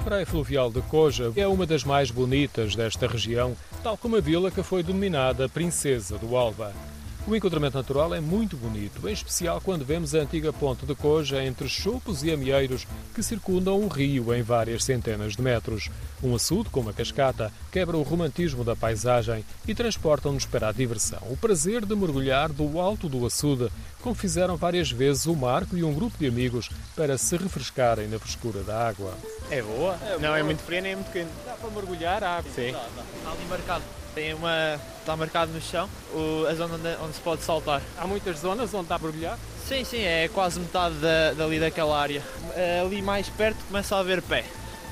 praia fluvial de Coja é uma das mais bonitas desta região, tal como a vila que foi denominada Princesa do Alba. O encontramento natural é muito bonito, em especial quando vemos a antiga ponte de Coja entre chopos e amieiros que circundam o rio em várias centenas de metros. Um açude com uma cascata quebra o romantismo da paisagem e transporta-nos para a diversão. O prazer de mergulhar do alto do açude, como fizeram várias vezes o Marco e um grupo de amigos para se refrescarem na frescura da água. É boa? É não boa. é muito fria nem é muito quente. Dá para mergulhar a água? Sim. Está ali marcado. Tem uma. Está marcado no chão o, a zona onde, onde se pode saltar. Há muitas zonas onde dá para mergulhar? Sim, sim, é quase metade da, dali daquela área. Eh, Ali mais perto começa a haver pé,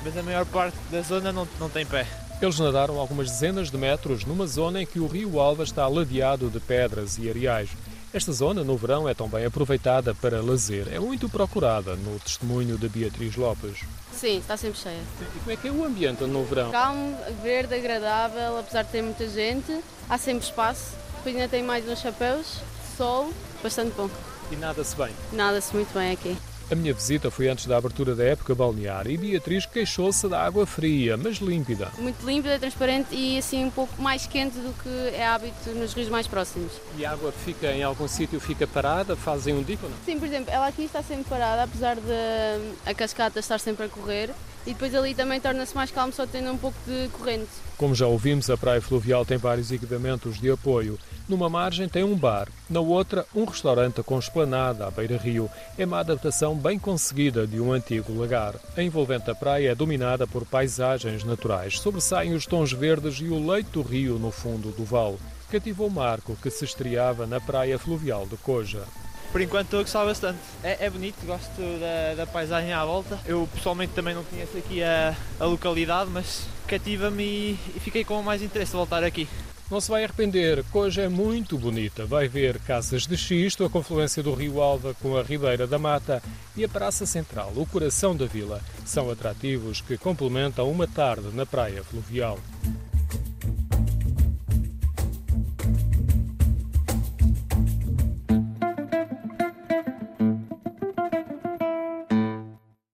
mas a maior parte da zona não, não tem pé. Eles nadaram algumas dezenas de metros numa zona em que o rio Alva está ladeado de pedras e areais. Esta zona, no verão, é também aproveitada para lazer. É muito procurada, no testemunho de Beatriz Lopes. Sim, está sempre cheia. E como é que é o ambiente no verão? Calmo, verde, agradável, apesar de ter muita gente, há sempre espaço. Depois ainda tem mais uns chapéus, sol, bastante bom. E nada-se bem. Nada-se muito bem aqui. A minha visita foi antes da abertura da época balnear e Beatriz queixou-se da água fria, mas límpida. Muito límpida, transparente e assim um pouco mais quente do que é hábito nos rios mais próximos. E a água fica em algum sítio, fica parada, fazem um dico ou não? Sim, por exemplo, ela aqui está sempre parada, apesar de a cascata estar sempre a correr. E depois ali também torna-se mais calmo, só tendo um pouco de corrente. Como já ouvimos, a Praia Fluvial tem vários equipamentos de apoio. Numa margem tem um bar, na outra um restaurante com esplanada à beira-rio. É uma adaptação bem conseguida de um antigo lagar. A envolvente da praia é dominada por paisagens naturais. Sobressaem os tons verdes e o leito do rio no fundo do vale. Cativou Marco, que se estreava na Praia Fluvial de Coja. Por enquanto estou a gostar bastante. É, é bonito, gosto da, da paisagem à volta. Eu pessoalmente também não conheço aqui a, a localidade, mas cativa-me e, e fiquei com mais interesse de voltar aqui. Não se vai arrepender, Coja é muito bonita. Vai ver casas de xisto, a confluência do Rio Alva com a Ribeira da Mata e a Praça Central, o coração da vila. São atrativos que complementam uma tarde na praia fluvial.